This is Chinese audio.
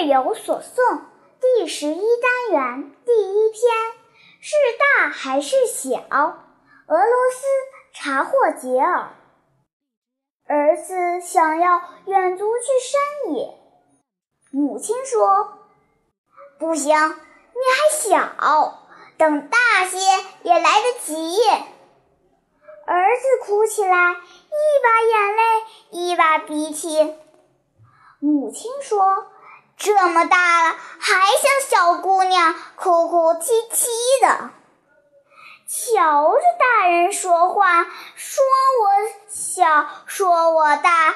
日有所诵第十一单元第一篇是大还是小？俄罗斯查霍杰尔。儿子想要远足去山野，母亲说：“不行，你还小，等大些也来得及。”儿子哭起来，一把眼泪一把鼻涕。母亲说：“这么大了，还像小姑娘，哭哭啼啼的。瞧着大人说话，说我小，说我大，”